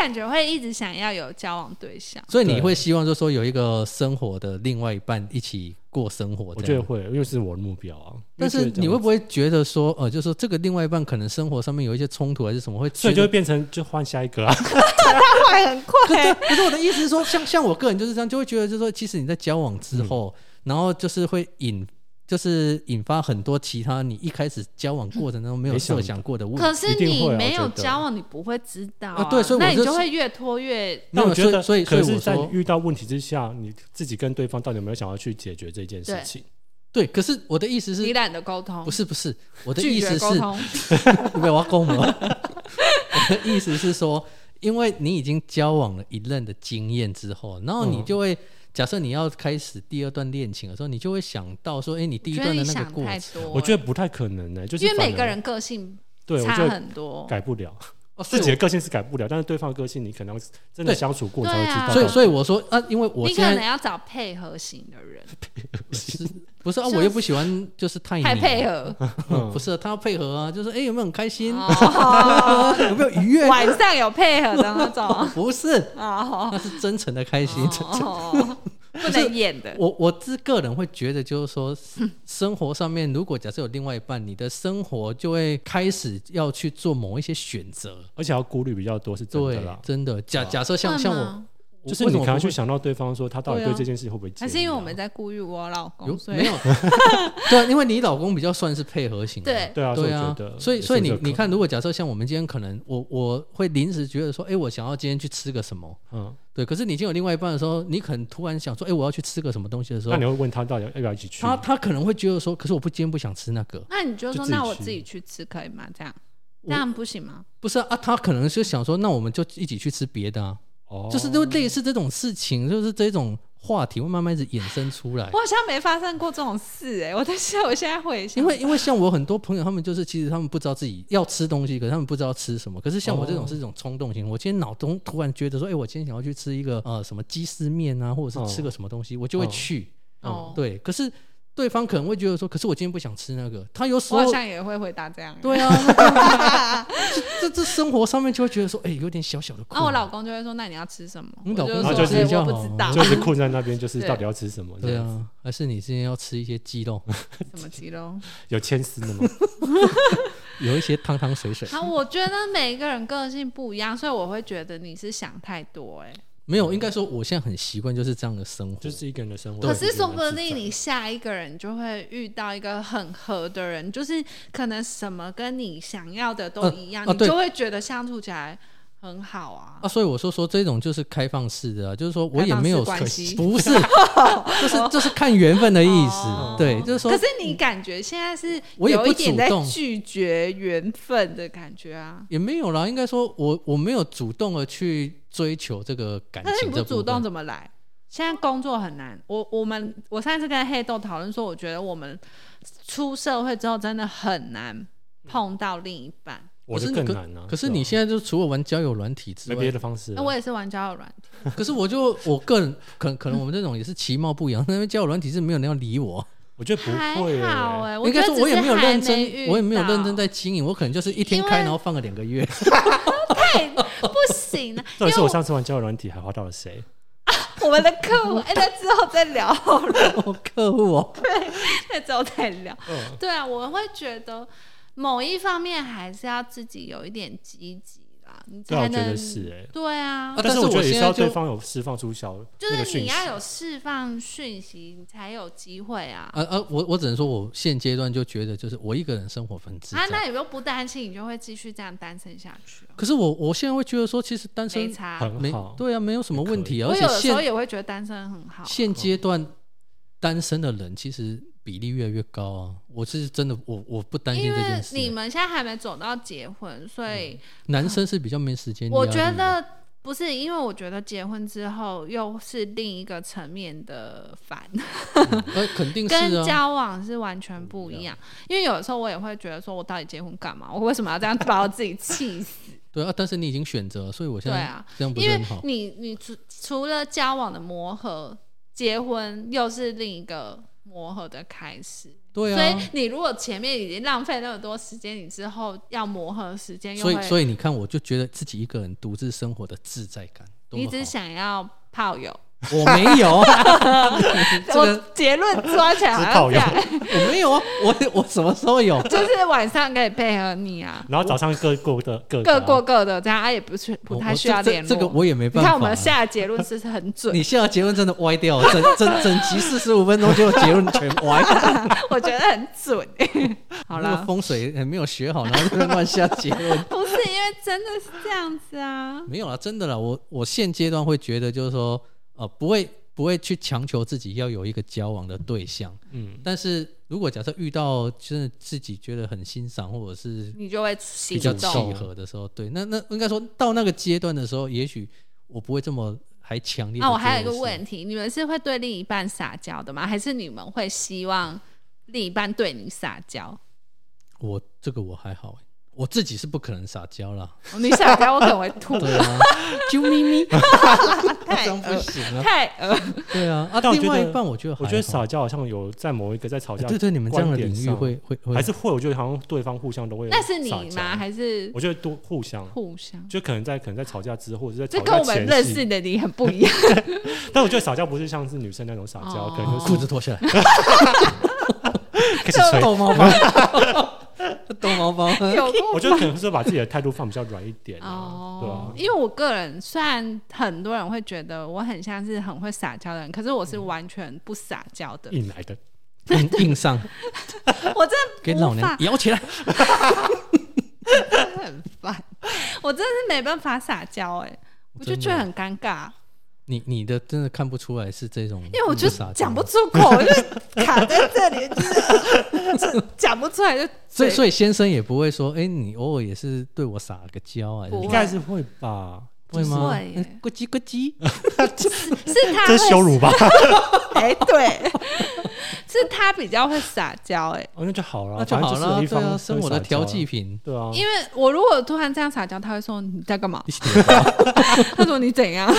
感觉会一直想要有交往对象，所以你会希望就说有一个生活的另外一半一起过生活。我觉得会，因为是我的目标啊。但是你会不会觉得说，呃，就是说这个另外一半可能生活上面有一些冲突还是什么，会所以就会变成就换下一个啊？他换很快。可是我的意思是说，像像我个人就是这样，就会觉得就是说，其实你在交往之后，然后就是会引。就是引发很多其他你一开始交往过程中没有设想过的问题。可是你没有交往，你不会知道啊。对，所以那你就会越拖越。那我觉得，所以可是在遇到问题之下，你自己跟对方到底有没有想要去解决这件事情？对，可是我的意思是，你懒得沟通。不是不是，我的意思是，你被 我攻了。我的意思是说，因为你已经交往了一任的经验之后，然后你就会。假设你要开始第二段恋情的时候，你就会想到说：“哎，你第一段的那个过程，我觉得不太可能呢，就是因为每个人个性对差很多，改不了。自己的个性是改不了，但是对方的个性你可能真的相处过才会知道。所以，所以我说啊，因为我你可能要找配合型的人 不是啊？我又不喜欢就是太太配合，不是他要配合啊，就是哎有没有很开心？有没有愉悦？晚上有配合的那种？不是啊，那是真诚的开心。不能演的。我我自个人会觉得，就是说，生活上面如果假设有另外一半，你的生活就会开始要去做某一些选择，而且要顾虑比较多，是真的啦。真的，假假设像像我。就是你可能去想到对方说他到底对这件事会不会？还是因为我们在顾虑我老公？没有，对，因为你老公比较算是配合型。对对啊，对啊。所以所以你你看，如果假设像我们今天可能我我会临时觉得说，哎，我想要今天去吃个什么？嗯，对。可是你已经有另外一半的时候，你可能突然想说，哎，我要去吃个什么东西的时候，那你会问他到底要不要一起去？他他可能会觉得说，可是我不今天不想吃那个。那你就说，那我自己去吃可以吗？这样这样不行吗？不是啊，他可能是想说，那我们就一起去吃别的啊。就是就类似这种事情，就是这种话题会慢慢一直衍生出来。我好像没发生过这种事哎，我在想，我现在会因为因为像我很多朋友，他们就是其实他们不知道自己要吃东西，可是他们不知道吃什么。可是像我这种是一种冲动型，我今天脑中突然觉得说，哎，我今天想要去吃一个呃什么鸡丝面啊，或者是吃个什么东西，我就会去。哦，对，可是。对方可能会觉得说，可是我今天不想吃那个。他有时候好像也会回答这样。对啊，这这生活上面就会觉得说，哎，有点小小的。那我老公就会说，那你要吃什么？你老公就是我不知道，就是困在那边，就是到底要吃什么？对啊，还是你今天要吃一些鸡肉？什么鸡肉？有牵丝的吗？有一些汤汤水水。啊，我觉得每一个人个性不一样，所以我会觉得你是想太多哎。没有，应该说我现在很习惯就是这样的生活，就是一个人的生活。可是说不定你下一个人就会遇到一个很合的人，就是可能什么跟你想要的都一样，你就会觉得相处起来。很好啊，啊，所以我说说这种就是开放式的，啊就是说我也没有关系，不是，就是就是看缘分的意思，对，就是说。可是你感觉现在是我有一点在拒绝缘分的感觉啊？也没有啦，应该说我我没有主动的去追求这个感情。但是你不主动怎么来？现在工作很难，我我们我上次跟黑豆讨论说，我觉得我们出社会之后真的很难碰到另一半。我是更难啊！可是你现在就除了玩交友软体之外，没别的方式。那我也是玩交友软体。可是我就我个人，可可能我们这种也是其貌不扬，因为交友软体是没有人要理我。我觉得不会哎，应该说我也没有认真，我也没有认真在经营，我可能就是一天开，然后放个两个月。太不行了！到底是我上次玩交友软体还花到了谁？我们的客户，哎，那之后再聊好了。客户哦，对，那之后再聊。对啊，我会觉得。某一方面还是要自己有一点积极啦，你才能是哎，对啊。但是我觉得也是要对方有释放出小，就是你要有释放讯息，你才有机会啊。呃呃，我我只能说，我现阶段就觉得，就是我一个人生活很自在。啊，那你又不担心，你就会继续这样单身下去。可是我我现在会觉得说，其实单身很好，对啊，没有什么问题。我有的时候也会觉得单身很好。现阶段单身的人其实。比例越来越高啊！我是真的，我我不担心这件事。你们现在还没走到结婚，所以男生是比较没时间。我觉得不是，因为我觉得结婚之后又是另一个层面的烦，呃，肯定是跟啊。交往是完全不一样。因为有的时候我也会觉得，说我到底结婚干嘛？我为什么要这样把我自己气死？对啊，但是你已经选择，所以我现在对啊，这样不因为是很好。你你除除了交往的磨合，结婚又是另一个磨合的开始。对啊所以啊，你如果前面已经浪费那么多时间，你之后要磨合的时间又所以，所以你看，我就觉得自己一个人独自生活的自在感，你只想要炮友。我没有，这 个我结论抓起来 好只靠像这样，我没有啊，我我什么时候有？就是晚上可以配合你啊，然后早上各过的各各啊过各的，这样啊也不是不我太需要联络。这个我也没办法啊。你看我们下的结论是不是很准？你下的结论真的歪掉了，整整整集四十五分钟，结果结论全歪。我觉得很准。好那个了，风水还没有学好，然后就乱下结论。不是因为真的是这样子啊。没有啦，真的啦，我我现阶段会觉得就是说，呃，不会不会去强求自己要有一个交往的对象，嗯，但是如果假设遇到真的自己觉得很欣赏或者是你就会比较。契合的时候，对，那那应该说到那个阶段的时候，也许我不会这么还强烈。那我还有一个问，题，你们是会对另一半撒娇的吗？还是你们会希望另一半对你撒娇？我这个我还好欸，我自己是不可能撒娇啦。哦你撒娇，我可能会吐。对啊，啾咪咪，太不行了。太恶，对啊，啊，另外一半我觉得我觉得撒娇好像有在某一个在吵架，哎对对，你们这样的领域会会会还是会，我觉得好像对方互相都会。那是你吗？？还是我觉得都互相，互相？就可能在可能在吵架之后，或者在吵这跟我们架前认识的你很不一样。但我觉得撒娇不是像是女生那种撒娇，哦可能就是裤子脱下来，开始吹。逗猫包，逗猫猫，有我觉得可能是把自己的态度放比较软一点啊，对哦吧，？因为我个人虽然很多人会觉得我很像是很会撒娇的人，可是我是完全不撒娇的。硬来的，硬硬上，我真的给老娘。摇起来。很烦，我真的是没办法撒娇哎、我就觉得很尴尬，你你的真的看不出来是这种，因为我就讲不出口，我就卡在这里，就是讲不出来就 所以所以先生也不会说，哎，你偶尔也是对我撒个娇啊，应该是会吧？会吗？会耶哎咯叽咕叽，是他这是羞辱吧？哎、对，是他比较会撒娇哎、哦，那就好了，那就好了，反正就是生活的调剂品。对啊，因为我如果突然这样撒娇，他会说你在干嘛？他说你怎样？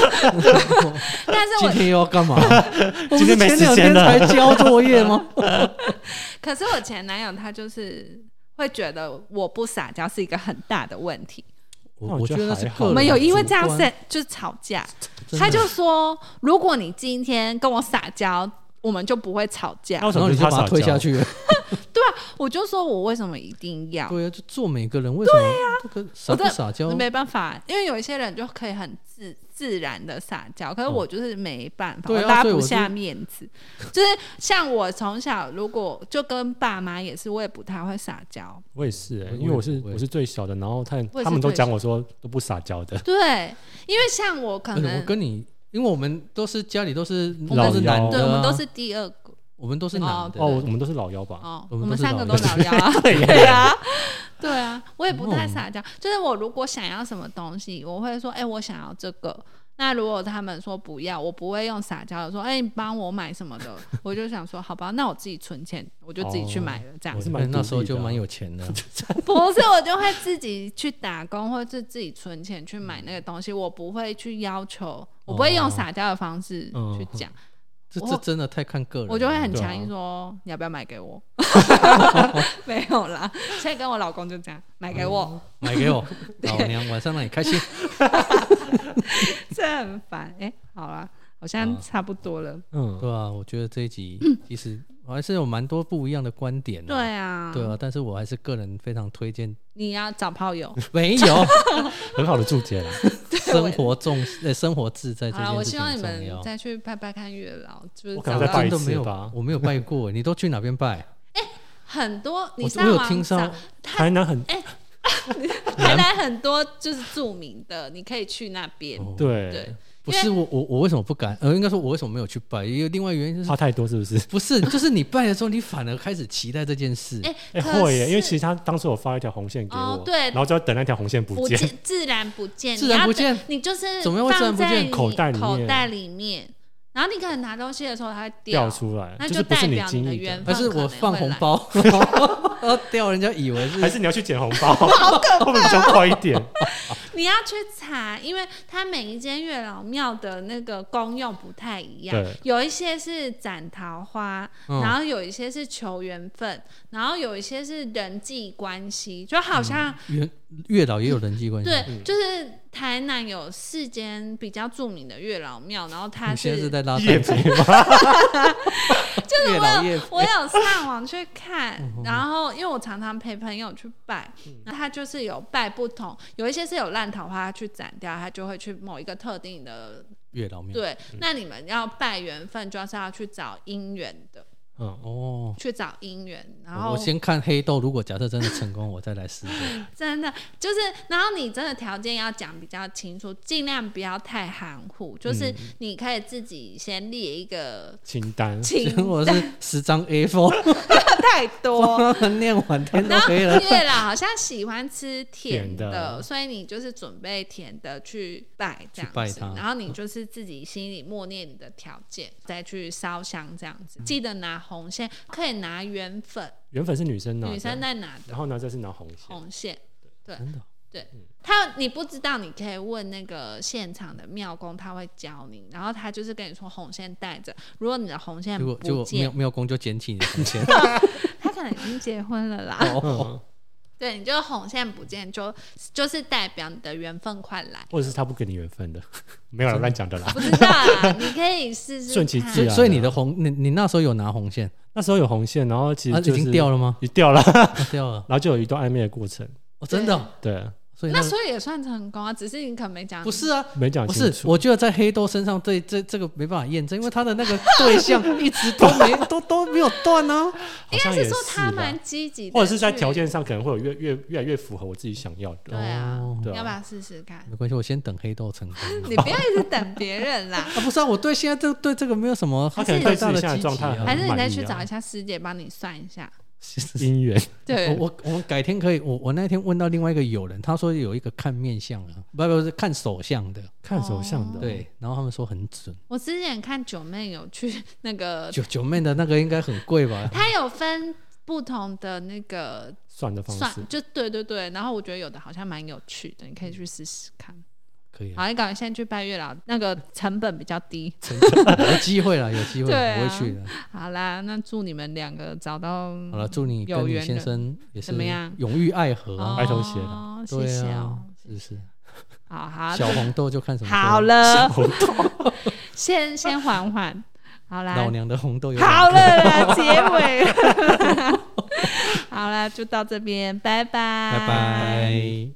但是今天又要干嘛？我今天没不是前两天时间了才交作业吗？可是我前男友他就是会觉得我不撒娇是一个很大的问题。那我觉得我觉得是还好个人我们有因为这样是就是吵架，他就说如果你今天跟我撒娇，我们就不会吵架那。为什然后你就把他？推下去 了。我就说我为什么一定要？对啊，就做每个人为什么这个撒不撒娇？没办法，因为有一些人就可以很自自然的撒娇，可是我就是没办法，我拉不下面子。就是像我从小，如果就跟爸妈也是，我也不太会撒娇。我也是、欸，因为我是我是最小的，然后他他们都讲我说都不撒娇的，对，因为像我可能我跟你，因为我们都是家里都是我都是男的啊，对我们都是第二个我们都是男的。哦，我们都是老妖吧？哦，我我们三个都幺。老妖 啊，对啊，对啊，我也不太哦撒娇，就是我如果想要什么东西，我会说，哎、我想要这个。那如果他们说不要，我不会用撒娇的说，哎、你帮我买什么的，我就想说，好吧，那我自己存钱，我就自己去买了，这样。子。我是那时候就蛮有钱的，不是，我就会自己去打工，或者是自己存钱去买那个东西，我不会去要求，我不会用撒娇的方式嗯去讲，这这真的太看个人了。我就会很强硬说，你要不要买给我？没有啦，现在跟我老公就这样，买给我，买给我，老娘晚上让你开心。这很烦。哎、好啦，好像啊差不多了。嗯，对啊，我觉得这一集 其实我还是有蛮多不一样的观点的。对啊，对啊，但是我还是个人非常推荐，你要找炮友。没有 很好的注解啦。生活重呃生活自在这好，我件事情希望你们。再去拜拜看月老，就是我可能找到再拜一真的没有次吧，我没有拜过，你都去哪边拜？很多。你我我有上网听说找台南很 台南很多就是著名的，你可以去那边。对，不是我我我为什么不敢？呃，应该说我为什么没有去拜？也有另外原因就是怕太多是不是？不是，就是你拜的时候，你反而开始期待这件事。哎、会耶，因为其实他当时我发一条红线给我，哦对。然后就要等那条红线不见，不见，自然不见，自然不见。你，你就是怎么样会自然不见？口袋里面。口袋里面，然后你可能拿东西的时候它会掉出来，那就是不是代表你的缘，还是我放红包，然后掉，人家以为是还是你要去捡红包，好可怕，会不会比较快一点？你要去查，因为它每一间月老庙的那个功用不太一样，有一些是斩桃花，嗯。然后有一些是求缘分，然后有一些是人际关系，就好像、月月老也有人际关系。对，嗯。就是台南有四间比较著名的月老庙，然后它你现在是是在拉叶单子吗？月老叶我有上网去看，嗯然后因为我常常陪朋友去拜，那他就是有拜不同，有一些是有烂桃花去斩掉，他就会去某一个特定的月老庙。对。那你们要拜缘分，就是要去找姻缘的，嗯，哦，去找姻缘，然后我先看黑豆，如果假设真的成功，我再来试。真的就是，然后你真的条件要讲比较清楚，尽量不要太含糊，就是你可以自己先列一个清单，清 我是十张 A4，太多。念完天都黑了。月老好像喜欢吃甜甜的所以你就是准备甜的去拜这样子，拜他然后你就是自己心里默念你的条件，再去烧香这样子。记得拿红线，可以拿圆粉，原粉是女生拿的，女生在拿的然后呢，这是拿红线，红线。对真的，对他你不知道，你可以问那个现场的庙公，他会教你。然后他就是跟你说红线带着，如果你的红线不见庙庙公就捡起你的红线。他可能已经结婚了啦。哦，嗯，对，你就红线不见，就就是代表你的缘分快来。或者是他不给你缘分的，没有啦乱讲的啦。不知道啊，你可以试试顺其看自然所以你的红，你你那时候有拿红线，那时候有红线，然后其啊，实就是已经掉了吗？已掉了，啊掉了，然后就有一段暧昧的过程，哦，真的哦，对，那所以那所以也算成功啊，只是你可能没讲。不是啊，没讲不是，清楚。我觉得在黑豆身上，对这这个没办法验证，因为他的那个对象一直都没 都都没有断呢。好像也应该是说他蛮积极的，或者是在条。件上可能会有越越越来越符合我自己想要的。对啊，哦要不要试试看？没关系，我先等黑豆成功。你不要一直等别人啦，啊，不是啊，我对现在这对这个没有什么他可能对自己现在积极啊状态很还是你再去找一下师姐帮你算一下。姻缘，对。我，我我们改天可以，我我那天问到另外一个友人，他说有一个看面相啊，不不是看手相的，看手相的，对，然后他们说很准。我之前看九妹有去那个，九九妹的那个应该很贵吧？他有分不同的那个算的方式，，就对对对，然后我觉得有的好像蛮有趣的，你可以去试试看。可以啊，好，你赶快先去拜月老，那个成本比较低。有机会了，有机会，我会去的。好啦，那祝你们两个找到好了，祝你跟你先生也是怎么样永浴爱河啊！白头偕老哦，谢谢啊哦，，是不是？好好小红豆就看什么？好，了，小红豆先先缓缓，好啦，老娘的红豆有好了啦，结尾，好啦，就到这边，拜拜，拜拜。